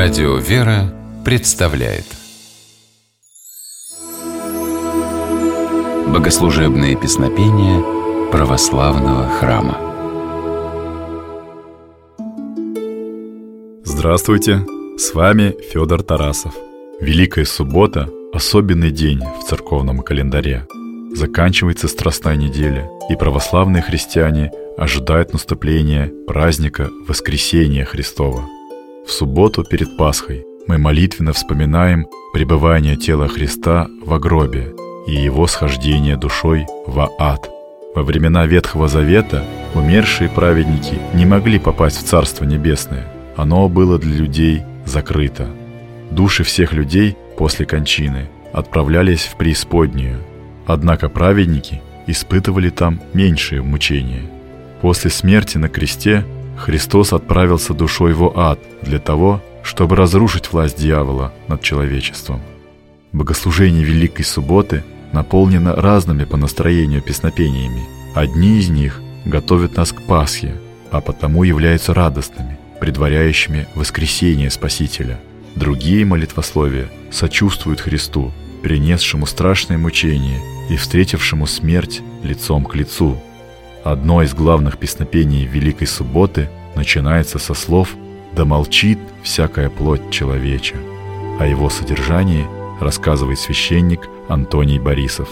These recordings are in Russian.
Радио «Вера» представляет Богослужебные песнопения православного храма Здравствуйте! С вами Федор Тарасов. Великая суббота – особенный день в церковном календаре. Заканчивается Страстная неделя, и православные христиане ожидают наступления праздника Воскресения Христова – в субботу перед Пасхой мы молитвенно вспоминаем пребывание тела Христа в гробе и его схождение душой в ад. Во времена Ветхого Завета умершие праведники не могли попасть в Царство Небесное. Оно было для людей закрыто. Души всех людей после кончины отправлялись в преисподнюю. Однако праведники испытывали там меньшие мучения. После смерти на кресте Христос отправился душой в ад для того, чтобы разрушить власть дьявола над человечеством. Богослужение Великой Субботы наполнено разными по настроению песнопениями. Одни из них готовят нас к Пасхе, а потому являются радостными, предваряющими воскресение Спасителя. Другие молитвословия сочувствуют Христу, принесшему страшное мучение и встретившему смерть лицом к лицу – Одно из главных песнопений Великой Субботы начинается со слов «Да молчит всякая плоть человеча». О его содержании рассказывает священник Антоний Борисов.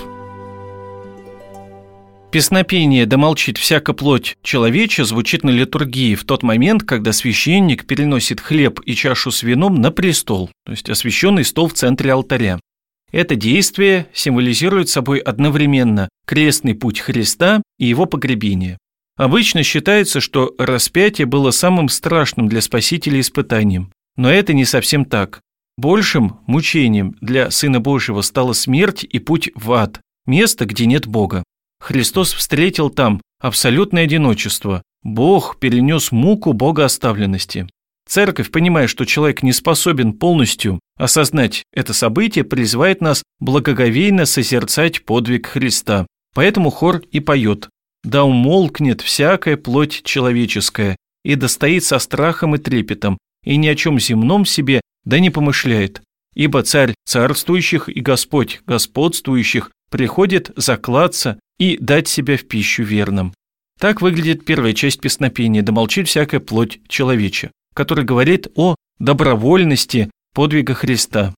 Песнопение «Да молчит всяка плоть человеча» звучит на литургии в тот момент, когда священник переносит хлеб и чашу с вином на престол, то есть освященный стол в центре алтаря. Это действие символизирует собой одновременно крестный путь Христа и его погребение. Обычно считается, что распятие было самым страшным для Спасителя испытанием, но это не совсем так. Большим мучением для Сына Божьего стала смерть и путь в ад, место, где нет Бога. Христос встретил там абсолютное одиночество. Бог перенес муку богооставленности. Церковь, понимая, что человек не способен полностью осознать это событие, призывает нас благоговейно созерцать подвиг Христа. Поэтому хор и поет «Да умолкнет всякая плоть человеческая, и достоит со страхом и трепетом, и ни о чем земном себе да не помышляет, ибо царь царствующих и Господь господствующих приходит заклаться и дать себя в пищу верным». Так выглядит первая часть песнопения «Да молчит всякая плоть человеча» который говорит о добровольности подвига Христа.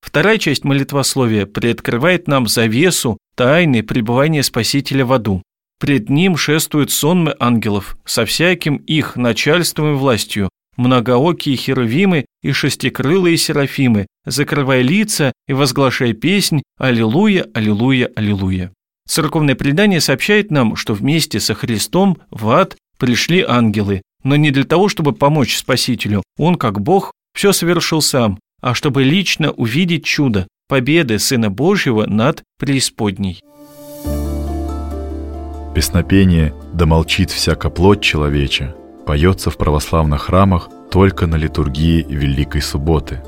Вторая часть молитвословия приоткрывает нам завесу тайны пребывания Спасителя в аду. Пред ним шествуют сонмы ангелов со всяким их начальством и властью, многоокие херувимы и шестикрылые серафимы, закрывая лица и возглашая песнь «Аллилуйя, Аллилуйя, Аллилуйя». Церковное предание сообщает нам, что вместе со Христом в ад пришли ангелы, но не для того, чтобы помочь Спасителю. Он, как Бог, все совершил сам, а чтобы лично увидеть чудо победы Сына Божьего над преисподней. Песнопение «Да молчит всяка плоть человеча» поется в православных храмах только на литургии Великой Субботы.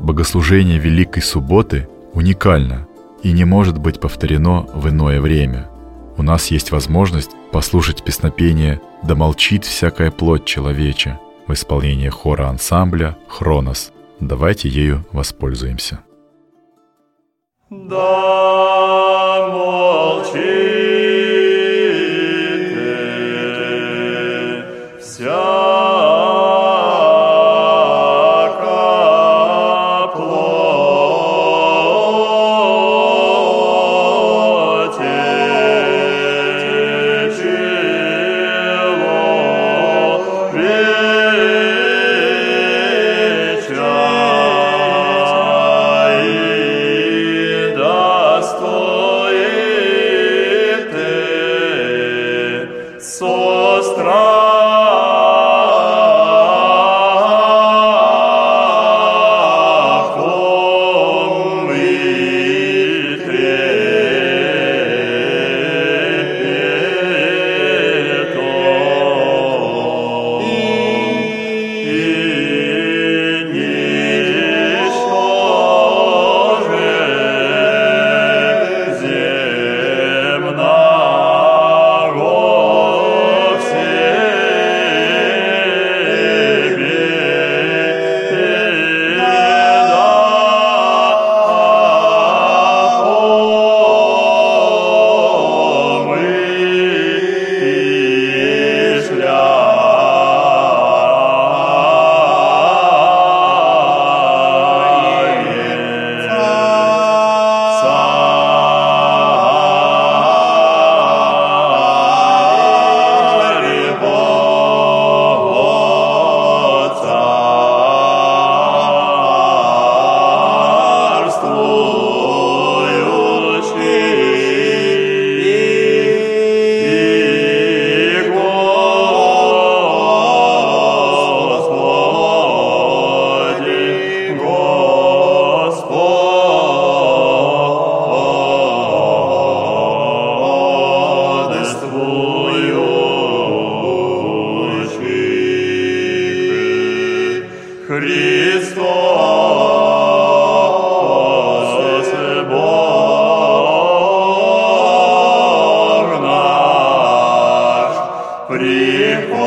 Богослужение Великой Субботы уникально и не может быть повторено в иное время – у нас есть возможность послушать песнопение «Да молчит всякая плоть человеча» в исполнении хора ансамбля «Хронос». Давайте ею воспользуемся. Да молчит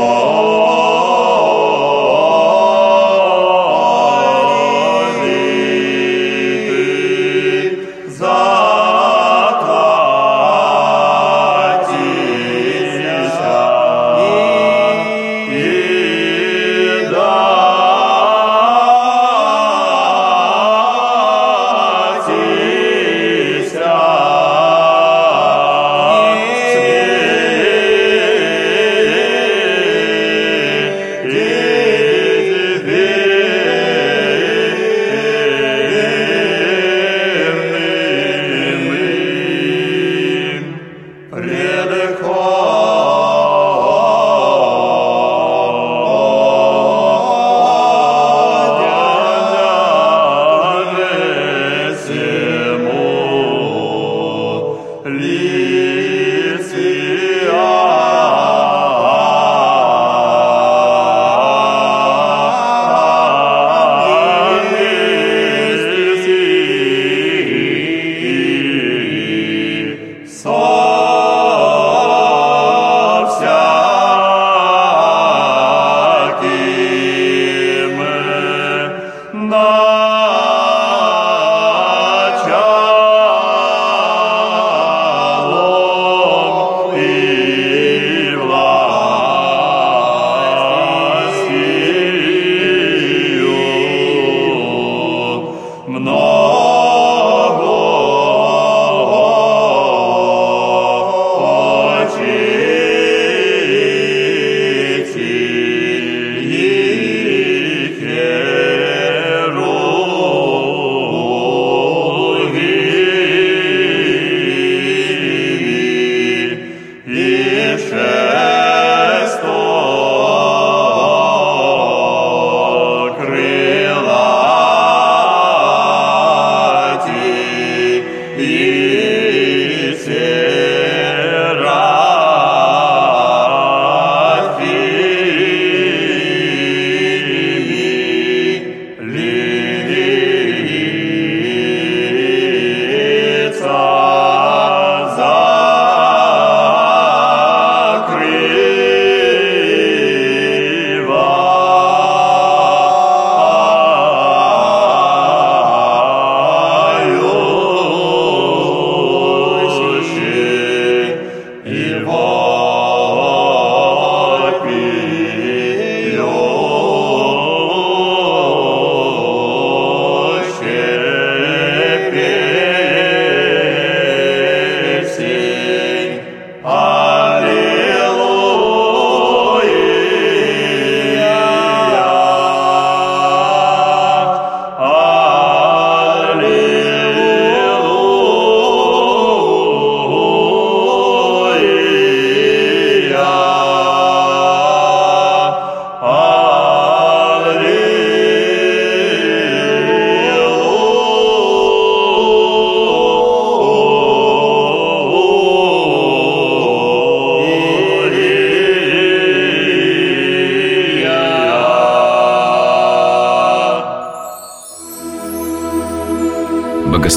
all.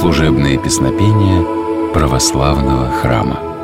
Богослужебные песнопения православного храма.